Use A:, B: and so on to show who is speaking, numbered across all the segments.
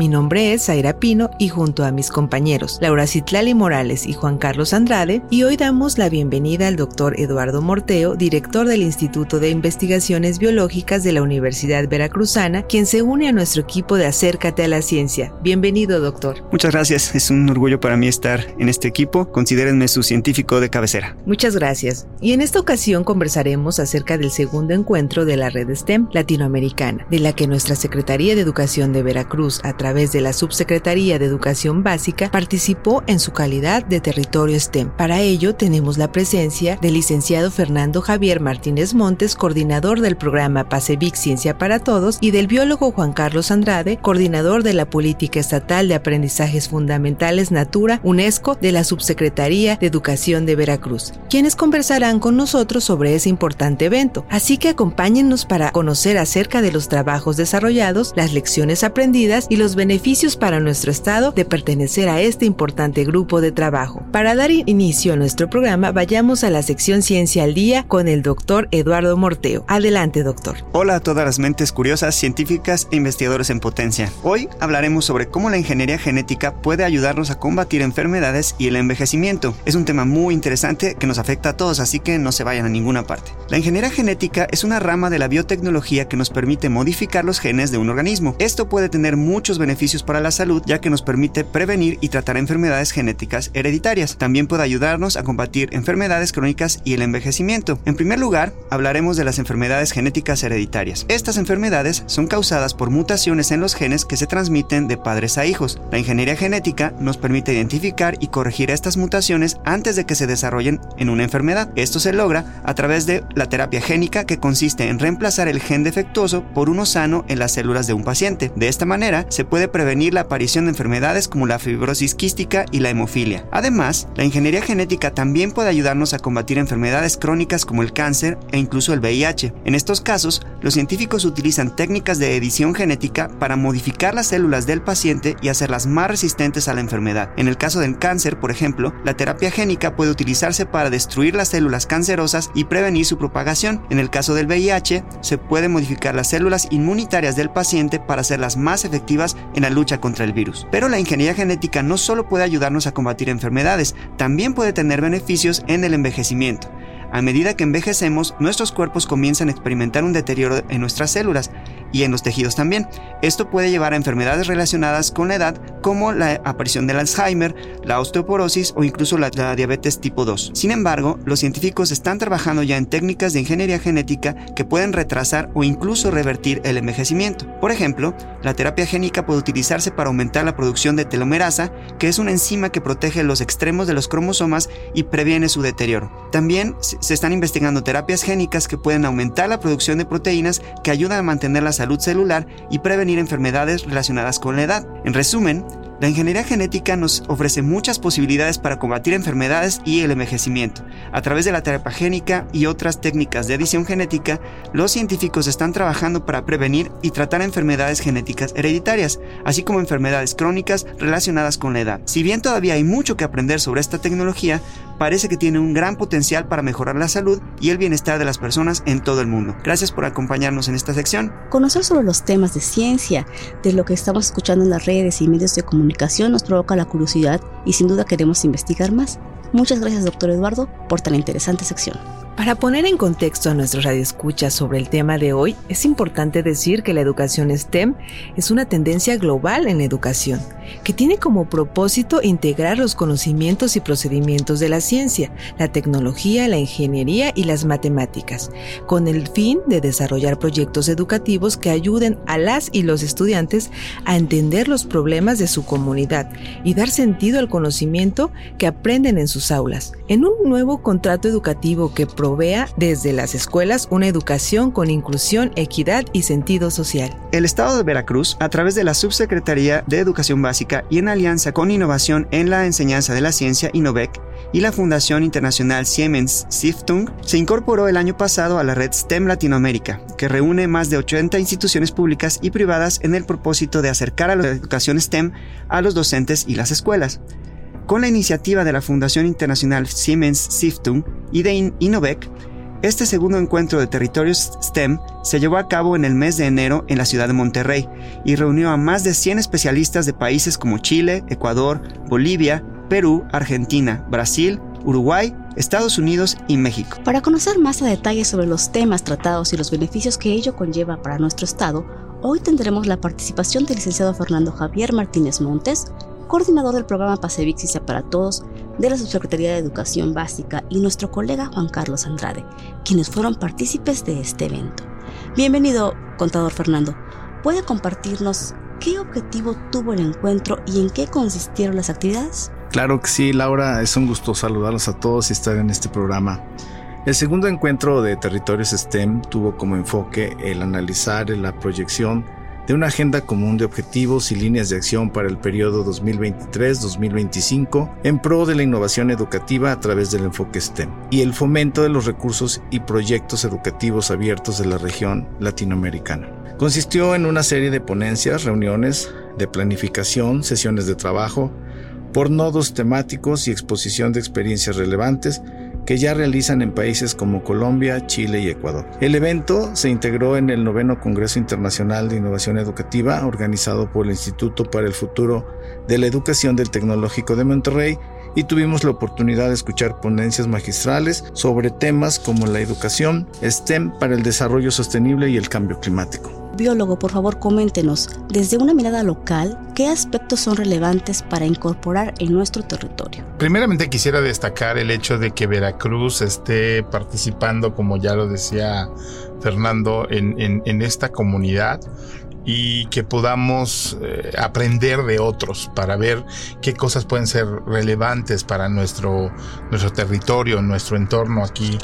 A: Mi nombre es Zaira Pino y junto a mis compañeros Laura Citlali Morales y Juan Carlos Andrade, y hoy damos la bienvenida al doctor Eduardo Morteo, director del Instituto de Investigaciones Biológicas de la Universidad Veracruzana, quien se une a nuestro equipo de Acércate a la Ciencia. Bienvenido, doctor.
B: Muchas gracias, es un orgullo para mí estar en este equipo. Considérenme su científico de cabecera.
A: Muchas gracias. Y en esta ocasión conversaremos acerca del segundo encuentro de la red STEM latinoamericana, de la que nuestra Secretaría de Educación de Veracruz, a través través de la Subsecretaría de Educación Básica, participó en su calidad de territorio STEM. Para ello, tenemos la presencia del licenciado Fernando Javier Martínez Montes, coordinador del programa PASEVIC Ciencia para Todos, y del biólogo Juan Carlos Andrade, coordinador de la Política Estatal de Aprendizajes Fundamentales Natura UNESCO de la Subsecretaría de Educación de Veracruz, quienes conversarán con nosotros sobre ese importante evento. Así que acompáñennos para conocer acerca de los trabajos desarrollados, las lecciones aprendidas y los beneficios para nuestro Estado de pertenecer a este importante grupo de trabajo. Para dar inicio a nuestro programa, vayamos a la sección Ciencia al Día con el doctor Eduardo Morteo. Adelante, doctor.
B: Hola a todas las mentes curiosas, científicas e investigadores en potencia. Hoy hablaremos sobre cómo la ingeniería genética puede ayudarnos a combatir enfermedades y el envejecimiento. Es un tema muy interesante que nos afecta a todos, así que no se vayan a ninguna parte. La ingeniería genética es una rama de la biotecnología que nos permite modificar los genes de un organismo. Esto puede tener muchos beneficios para la salud ya que nos permite prevenir y tratar enfermedades genéticas hereditarias. También puede ayudarnos a combatir enfermedades crónicas y el envejecimiento. En primer lugar, hablaremos de las enfermedades genéticas hereditarias. Estas enfermedades son causadas por mutaciones en los genes que se transmiten de padres a hijos. La ingeniería genética nos permite identificar y corregir estas mutaciones antes de que se desarrollen en una enfermedad. Esto se logra a través de la terapia génica que consiste en reemplazar el gen defectuoso por uno sano en las células de un paciente. De esta manera se puede prevenir la aparición de enfermedades como la fibrosis quística y la hemofilia. Además, la ingeniería genética también puede ayudarnos a combatir enfermedades crónicas como el cáncer e incluso el VIH. En estos casos, los científicos utilizan técnicas de edición genética para modificar las células del paciente y hacerlas más resistentes a la enfermedad. En el caso del cáncer, por ejemplo, la terapia génica puede utilizarse para destruir las células cancerosas y prevenir su propagación. En el caso del VIH, se puede modificar las células inmunitarias del paciente para hacerlas más efectivas en la lucha contra el virus. Pero la ingeniería genética no solo puede ayudarnos a combatir enfermedades, también puede tener beneficios en el envejecimiento. A medida que envejecemos, nuestros cuerpos comienzan a experimentar un deterioro en nuestras células y en los tejidos también. Esto puede llevar a enfermedades relacionadas con la edad como la aparición del Alzheimer, la osteoporosis o incluso la, diabetes tipo 2. Sin embargo, los científicos están trabajando ya en técnicas de ingeniería genética que pueden retrasar o incluso revertir el envejecimiento. Por ejemplo, la terapia génica puede utilizarse para aumentar la producción de telomerasa, que es una enzima que protege los extremos de los cromosomas y previene su deterioro. También se están investigando terapias génicas que pueden aumentar la producción de proteínas que ayudan a mantener la salud celular y prevenir enfermedades relacionadas con la edad. En resumen, la ingeniería genética nos ofrece muchas posibilidades para combatir enfermedades y el envejecimiento. A través de la terapia y otras técnicas de edición genética, los científicos están trabajando para prevenir y tratar enfermedades genéticas hereditarias, así como enfermedades crónicas relacionadas con la edad. Si bien todavía hay mucho que aprender sobre esta tecnología, parece que tiene un gran potencial para mejorar la salud y el bienestar de las personas en todo el mundo. Gracias por acompañarnos en esta sección.
C: Conocer sobre los temas de ciencia, de lo que estamos escuchando en las redes y medios de comunicación, nos provoca la curiosidad y sin duda queremos investigar más. Muchas gracias, doctor Eduardo, por tan interesante sección.
A: Para poner en contexto a nuestros radioescuchas sobre el tema de hoy, es importante decir que la educación STEM es una tendencia global en la educación, que tiene como propósito integrar los conocimientos y procedimientos de la ciencia, la tecnología, la ingeniería y las matemáticas, con el fin de desarrollar proyectos educativos que ayuden a las y los estudiantes a entender los problemas de su comunidad y dar sentido al conocimiento que aprenden en sus aulas. En un nuevo contrato educativo que provea desde las escuelas una educación con inclusión, equidad y sentido social.
B: El Estado de Veracruz, a través de la Subsecretaría de Educación Básica y en alianza con Innovación en la Enseñanza de la Ciencia, INOVEC, y la Fundación Internacional Siemens Stiftung, se incorporó el año pasado a la red STEM Latinoamérica, que reúne más de 80 instituciones públicas y privadas en el propósito de acercar a la educación STEM a los docentes y las escuelas. Con la iniciativa de la Fundación Internacional Siemens Stiftung y de Innovec, este segundo encuentro de territorios STEM se llevó a cabo en el mes de enero en la ciudad de Monterrey y reunió a más de 100 especialistas de países como Chile, Ecuador, Bolivia, Perú, Argentina, Brasil, Uruguay, Estados Unidos y México.
C: Para conocer más a detalle sobre los temas tratados y los beneficios que ello conlleva para nuestro Estado, hoy tendremos la participación del licenciado Fernando Javier Martínez Montes, coordinador del programa Pasevixis para Todos de la Subsecretaría de Educación Básica, y nuestro colega Juan Carlos Andrade, quienes fueron partícipes de este evento. Bienvenido, contador Fernando. ¿Puede compartirnos qué objetivo tuvo el encuentro y en qué consistieron las actividades?
D: Claro que sí, Laura, es un gusto saludarlos a todos y estar en este programa. El segundo encuentro de territorios STEM tuvo como enfoque el analizar la proyección de una agenda común de objetivos y líneas de acción para el periodo 2023-2025 en pro de la innovación educativa a través del enfoque STEM y el fomento de los recursos y proyectos educativos abiertos de la región latinoamericana. Consistió en una serie de ponencias, reuniones de planificación, sesiones de trabajo, por nodos temáticos y exposición de experiencias relevantes que ya realizan en países como Colombia, Chile y Ecuador. El evento se integró en el noveno Congreso Internacional de Innovación Educativa organizado por el Instituto para el Futuro de la Educación del Tecnológico de Monterrey y tuvimos la oportunidad de escuchar ponencias magistrales sobre temas como la educación, STEM para el desarrollo sostenible y el cambio climático.
C: Biólogo, por favor, coméntenos, desde una mirada local, ¿qué aspectos son relevantes para incorporar en nuestro territorio?
E: Primeramente quisiera destacar el hecho de que Veracruz esté participando, como ya lo decía Fernando, en, en esta comunidad y que podamos eh, aprender de otros para ver qué cosas pueden ser relevantes para nuestro, nuestro territorio, nuestro entorno aquí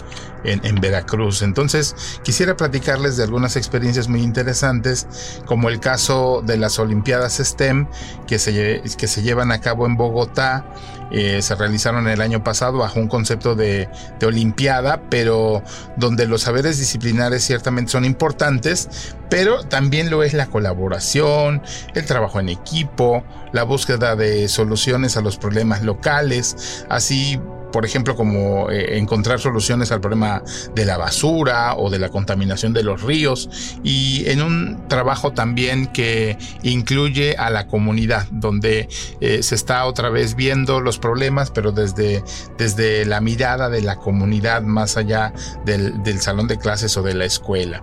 E: en, Veracruz. Entonces, quisiera platicarles de algunas experiencias muy interesantes, como el caso de las Olimpiadas STEM que se, que se llevan a cabo en Bogotá. Eh, se realizaron el año pasado bajo un concepto de, de Olimpiada, pero donde los saberes disciplinares ciertamente son importantes, pero también lo es la colaboración, el trabajo en equipo, la búsqueda de soluciones a los problemas locales, así por ejemplo, como eh, encontrar soluciones al problema de la basura o de la contaminación de los ríos y en un trabajo también que incluye a la comunidad, donde eh, se está otra vez viendo los problemas, pero desde, desde la mirada de la comunidad más allá del, del salón de clases o de la escuela.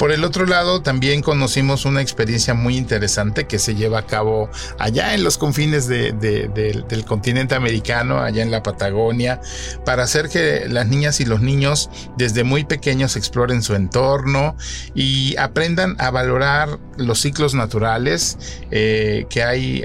E: Por el otro lado, también conocimos una experiencia muy interesante que se lleva a cabo allá en los confines del continente americano, allá en la Patagonia, para hacer que las niñas y los niños desde muy pequeños exploren su entorno y aprendan a valorar los ciclos naturales eh, que hay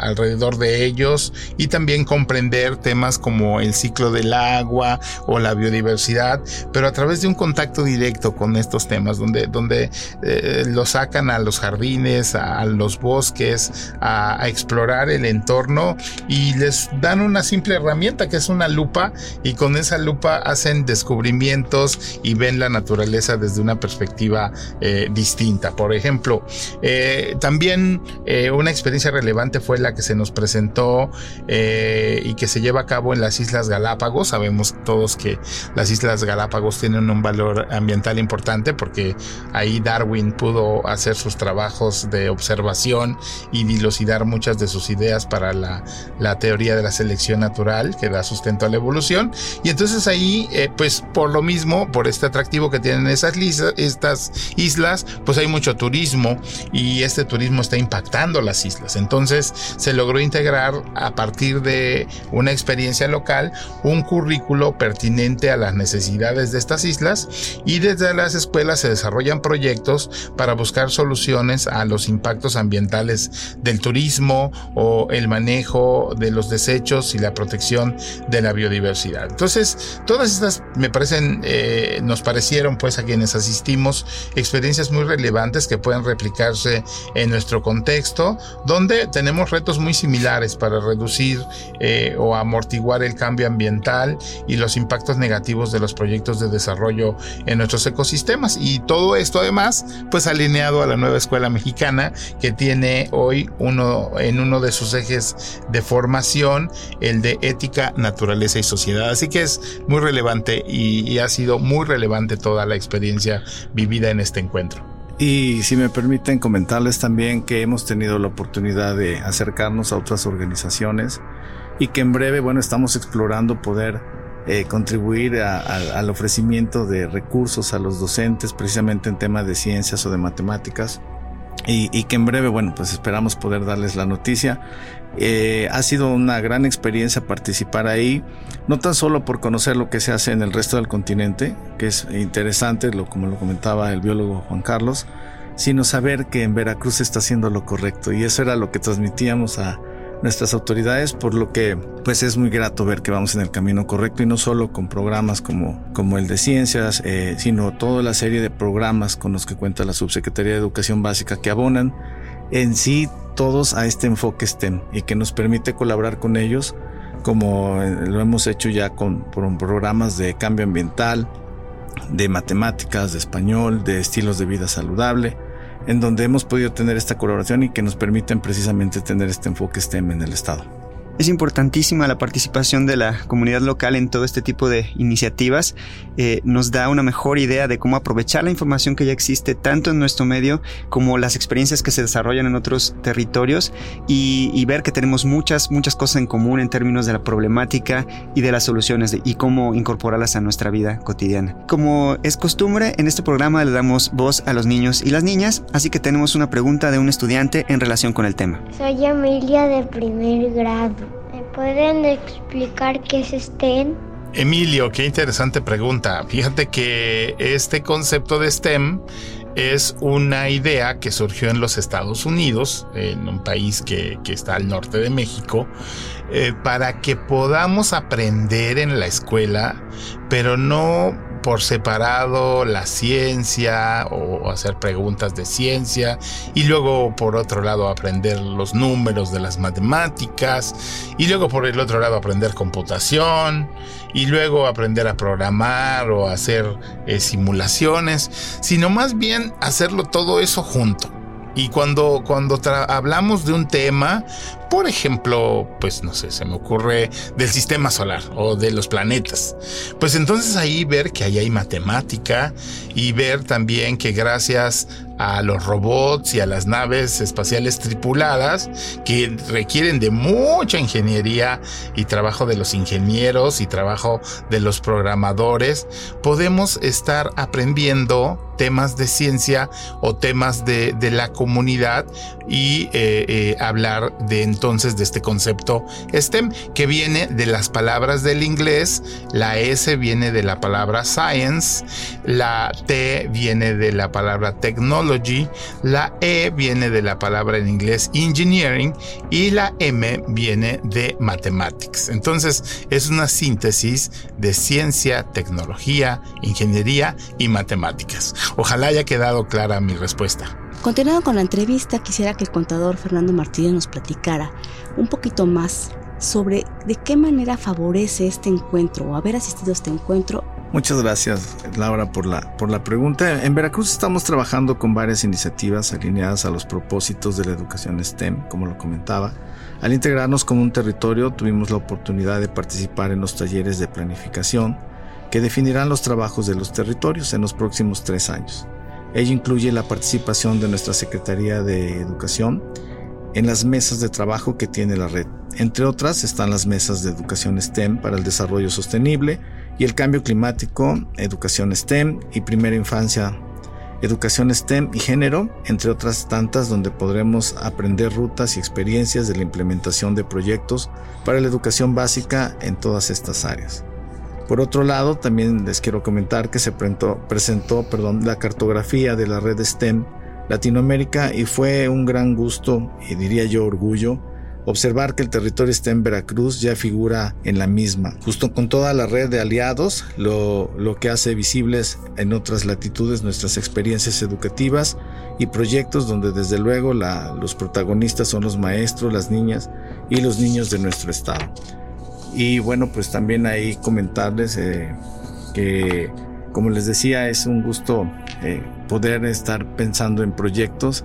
E: alrededor de ellos y también comprender temas como el ciclo del agua o la biodiversidad, pero a través de un contacto directo con estos temas, donde donde, eh, lo sacan a los jardines, a, los bosques, a, explorar el entorno y les dan una simple herramienta que es una lupa y con esa lupa hacen descubrimientos y ven la naturaleza desde una perspectiva eh, distinta. Por ejemplo, eh, también una experiencia relevante fue la que se nos presentó y que se lleva a cabo en las Islas Galápagos. Sabemos todos que las Islas Galápagos tienen un valor ambiental importante porque Ahí Darwin pudo hacer sus trabajos de observación y dilucidar muchas de sus ideas para la, teoría de la selección natural que da sustento a la evolución. Y entonces ahí, eh, pues por lo mismo, por este atractivo que tienen esas estas islas, pues hay mucho turismo y este turismo está impactando las islas. Entonces se logró integrar a partir de una experiencia local un currículo pertinente a las necesidades de estas islas y desde las escuelas se desarrolla proyectos para buscar soluciones a los impactos ambientales del turismo o el manejo de los desechos y la protección de la biodiversidad. Entonces, todas estas me parecen, eh, nos parecieron pues a quienes asistimos experiencias muy relevantes que pueden replicarse en nuestro contexto, donde tenemos retos muy similares para reducir eh, o amortiguar el cambio ambiental y los impactos negativos de los proyectos de desarrollo en nuestros ecosistemas. Y todo esto además, pues alineado a la nueva escuela mexicana que tiene hoy uno en uno de sus ejes de formación el de ética, naturaleza y sociedad. Así que es muy relevante y ha sido muy relevante toda la experiencia vivida en este encuentro.
D: Y si me permiten comentarles también que hemos tenido la oportunidad de acercarnos a otras organizaciones y que en breve, bueno, estamos explorando poder eh, contribuir al ofrecimiento de recursos a los docentes precisamente en temas de ciencias o de matemáticas y, que en breve, bueno, pues esperamos poder darles la noticia. Eh, ha sido una gran experiencia participar ahí, no tan solo por conocer lo que se hace en el resto del continente, que es interesante, lo, como lo comentaba el biólogo Juan Carlos, sino saber que en Veracruz se está haciendo lo correcto y eso era lo que transmitíamos a, nuestras autoridades, por lo que pues es muy grato ver que vamos en el camino correcto y no solo con programas como, como el de ciencias, eh, sino toda la serie de programas con los que cuenta la Subsecretaría de Educación Básica que abonan en sí todos a este enfoque STEM y que nos permite colaborar con ellos como eh, lo hemos hecho ya con, con programas de cambio ambiental, de matemáticas, de español, de estilos de vida saludable en donde hemos podido tener esta colaboración y que nos permiten precisamente tener este enfoque STEM en el Estado.
B: Es importantísima la participación de la comunidad local en todo este tipo de iniciativas. Eh, nos da una mejor idea de cómo aprovechar la información que ya existe tanto en nuestro medio como las experiencias que se desarrollan en otros territorios y, ver que tenemos muchas, muchas cosas en común en términos de la problemática y de las soluciones y cómo incorporarlas a nuestra vida cotidiana. Como es costumbre, en este programa le damos voz a los niños y las niñas, así que tenemos una pregunta de un estudiante en relación con el tema.
F: Soy Emilia de primer grado. ¿Me pueden explicar qué es STEM?
E: Emilio, qué interesante pregunta. Fíjate que este concepto de STEM es una idea que surgió en los Estados Unidos, en un país que, está al norte de México, eh, para que podamos aprender en la escuela, pero no por separado la ciencia o hacer preguntas de ciencia y luego por otro lado aprender los números de las matemáticas y luego por el otro lado aprender computación y luego aprender a programar o hacer eh, simulaciones, sino más bien hacerlo todo eso junto. Y cuando, cuando hablamos de un tema, por ejemplo, pues no sé, se me ocurre del sistema solar o de los planetas, pues entonces ahí ver que ahí hay matemática y ver también que gracias a los robots y a las naves espaciales tripuladas que requieren de mucha ingeniería y trabajo de los ingenieros y trabajo de los programadores, podemos estar aprendiendo temas de ciencia o temas de, la comunidad y eh, eh, hablar de entonces de este concepto STEM que viene de las palabras del inglés, la S viene de la palabra science, la T viene de la palabra technology, la E viene de la palabra en inglés engineering y la M viene de mathematics. Entonces es una síntesis de ciencia, tecnología, ingeniería y matemáticas. Ojalá haya quedado clara mi respuesta.
C: Continuando con la entrevista, quisiera que el contador Fernando Martínez nos platicara un poquito más sobre de qué manera favorece este encuentro o haber asistido a este encuentro
D: Muchas gracias, Laura, por la, por la pregunta. En Veracruz estamos trabajando con varias iniciativas alineadas a los propósitos de la educación STEM, como lo comentaba. Al integrarnos como un territorio, tuvimos la oportunidad de participar en los talleres de planificación que definirán los trabajos de los territorios en los próximos tres años. Ello incluye la participación de nuestra Secretaría de Educación en las mesas de trabajo que tiene la red. Entre otras están las mesas de educación STEM para el desarrollo sostenible, y el cambio climático, educación STEM y primera infancia, educación STEM y género, entre otras tantas donde podremos aprender rutas y experiencias de la implementación de proyectos para la educación básica en todas estas áreas. Por otro lado, también les quiero comentar que se presentó, perdón, la cartografía de la red STEM Latinoamérica y fue un gran gusto y diría yo orgullo observar que el territorio está en Veracruz ya figura en la misma, justo con toda la red de aliados, lo que hace visibles en otras latitudes nuestras experiencias educativas y proyectos donde desde luego los protagonistas son los maestros, las niñas y los niños de nuestro estado. Y bueno, pues también ahí comentarles eh, que, como les decía, es un gusto eh, poder estar pensando en proyectos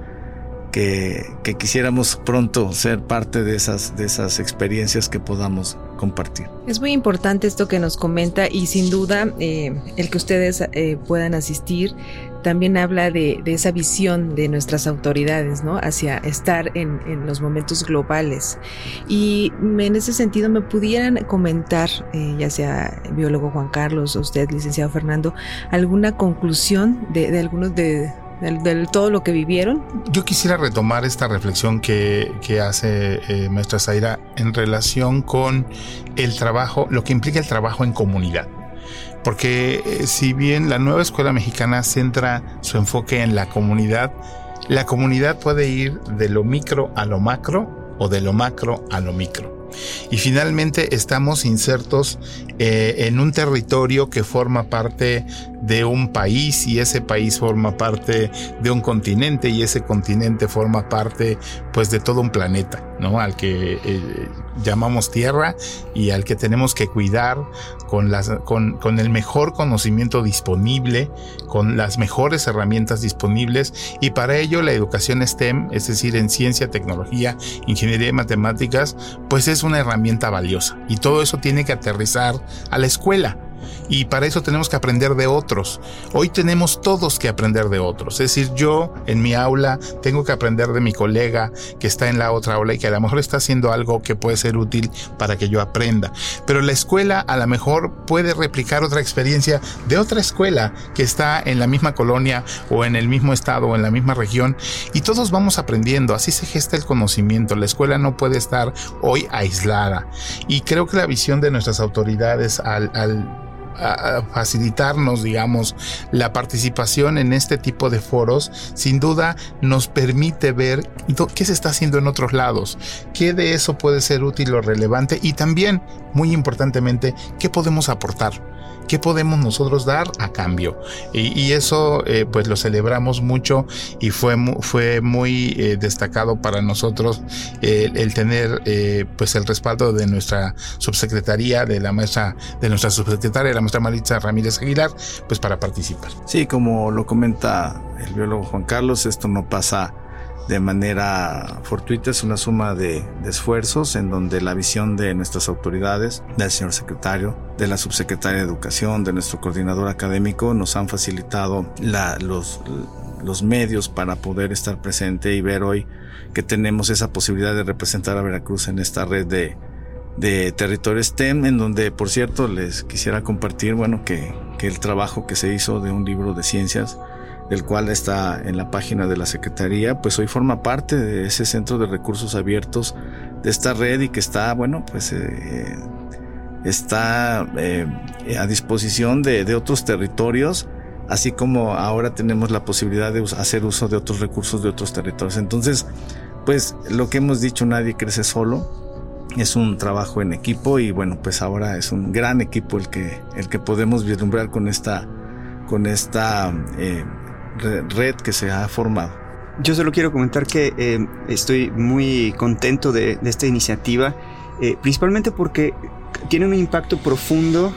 D: que, quisiéramos pronto ser parte de esas, de esas experiencias que podamos compartir.
A: Es muy importante esto que nos comenta y sin duda eh, el que ustedes puedan asistir también habla de, esa visión de nuestras autoridades, ¿no? Hacia estar en, los momentos globales. Y en ese sentido, ¿me pudieran comentar, eh, ya sea biólogo Juan Carlos usted, licenciado Fernando, alguna conclusión de, algunos de, todo lo que vivieron?
E: Yo quisiera retomar esta reflexión que, hace eh, maestra Zaira en relación con el trabajo, lo que implica el trabajo en comunidad porque eh, si bien la nueva escuela mexicana centra su enfoque en la comunidad, la comunidad puede ir de lo micro a lo macro o de lo macro a lo micro. Y finalmente estamos insertos eh, en un territorio que forma parte de un país y ese país forma parte de un continente y ese continente forma parte pues de todo un planeta, Al que eh, llamamos tierra y al que tenemos que cuidar con, las, con el mejor conocimiento disponible, con las mejores herramientas disponibles. Y para ello la educación STEM, es decir, en ciencia, tecnología, ingeniería y matemáticas, pues es una herramienta valiosa. Y todo eso tiene que aterrizar a la escuela y para eso tenemos que aprender de otros. Hoy tenemos todos que aprender de otros. Es decir, yo en mi aula tengo que aprender de mi colega que está en la otra aula y que a lo mejor está haciendo algo que puede ser útil para que yo aprenda. Pero la escuela a lo mejor puede replicar otra experiencia de otra escuela que está en la misma colonia o en el mismo estado o en la misma región y todos vamos aprendiendo. Así se gesta el conocimiento. La escuela no puede estar hoy aislada. Y creo que la visión de nuestras autoridades al, al facilitarnos, digamos, la participación en este tipo de foros, sin duda nos permite ver qué se está haciendo en otros lados, qué de eso puede ser útil o relevante y también, muy importantemente, qué podemos aportar. ¿Qué podemos nosotros dar a cambio? Y, eso eh, pues lo celebramos mucho y fue, fue muy eh, destacado para nosotros el tener eh, pues el respaldo de nuestra subsecretaría, de la maestra, de nuestra subsecretaria, la maestra Maritza Ramírez Aguilar, pues para participar.
D: Sí, como lo comenta el biólogo Juan Carlos, esto no pasa de manera fortuita, es una suma de, esfuerzos en donde la visión de nuestras autoridades, del señor secretario, de la subsecretaria de Educación, de nuestro coordinador académico, nos han facilitado los, medios para poder estar presente y ver hoy que tenemos esa posibilidad de representar a Veracruz en esta red de, de territorio STEM, en donde, por cierto, les quisiera compartir, bueno, que el trabajo que se hizo de un libro de ciencias el cual está en la página de la Secretaría, pues hoy forma parte de ese centro de recursos abiertos de esta red y que está, bueno, pues eh, está eh, a disposición de, otros territorios, así como ahora tenemos la posibilidad de hacer uso de otros recursos de otros territorios. Entonces, pues lo que hemos dicho, nadie crece solo. Es un trabajo en equipo y bueno, pues ahora es un gran equipo el que, el que podemos vislumbrar con esta, con esta eh, red que se ha formado.
B: Yo solo quiero comentar que eh, estoy muy contento de, esta iniciativa, eh, principalmente porque tiene un impacto profundo,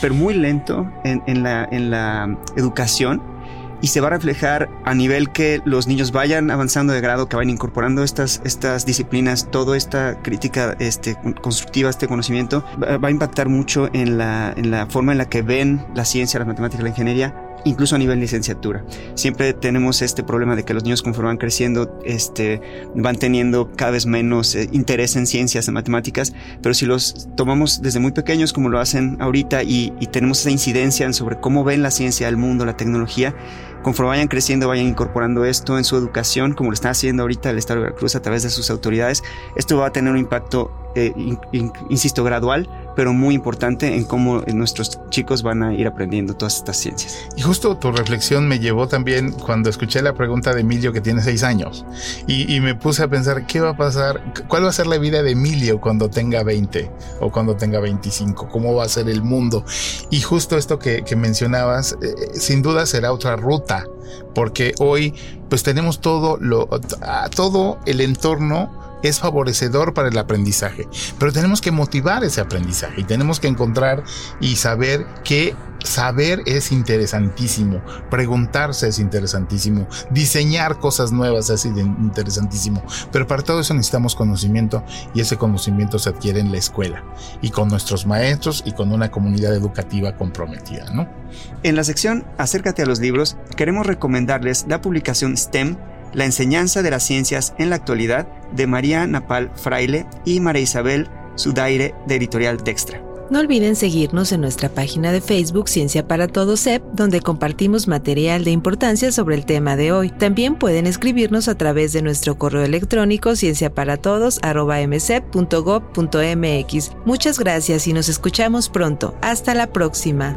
B: pero muy lento en, la, en la educación y se va a reflejar a nivel que los niños vayan avanzando de grado, que vayan incorporando estas, estas disciplinas, toda esta crítica este, constructiva, este conocimiento, va, a impactar mucho en la, en la forma en la que ven la ciencia, la matemática, la ingeniería incluso a nivel licenciatura. Siempre tenemos este problema de que los niños conforme van creciendo este, van teniendo cada vez menos eh, interés en ciencias, en matemáticas, pero si los tomamos desde muy pequeños como lo hacen ahorita y, y tenemos esa incidencia sobre cómo ven la ciencia, el mundo, la tecnología, conforme vayan creciendo, vayan incorporando esto en su educación, como lo está haciendo ahorita el Estado de Veracruz a través de sus autoridades, esto va a tener un impacto, eh, insisto, gradual, pero muy importante en cómo nuestros chicos van a ir aprendiendo todas estas ciencias.
E: Y justo tu reflexión me llevó también cuando escuché la pregunta de Emilio que tiene seis años y, me puse a pensar qué va a pasar, cuál va a ser la vida de Emilio cuando tenga 20 o cuando tenga 25, cómo va a ser el mundo. Y justo esto que, mencionabas, eh, sin duda será otra ruta porque hoy pues tenemos todo lo todo el entorno es favorecedor para el aprendizaje, pero tenemos que motivar ese aprendizaje y tenemos que encontrar y saber que saber es interesantísimo, preguntarse es interesantísimo, diseñar cosas nuevas es interesantísimo, pero para todo eso necesitamos conocimiento y ese conocimiento se adquiere en la escuela y con nuestros maestros y con una comunidad educativa comprometida, ¿no?
B: En la sección Acércate a los libros, queremos recomendarles la publicación STEM la enseñanza de las ciencias en la actualidad de María Napal Fraile y María Isabel Sudaire de Editorial Dextra.
A: No olviden seguirnos en nuestra página de Facebook Ciencia para Todos CEP, donde compartimos material de importancia sobre el tema de hoy. También pueden escribirnos a través de nuestro correo electrónico cienciaparatodos.mcep.gov.mx. Muchas gracias y nos escuchamos pronto. Hasta la próxima.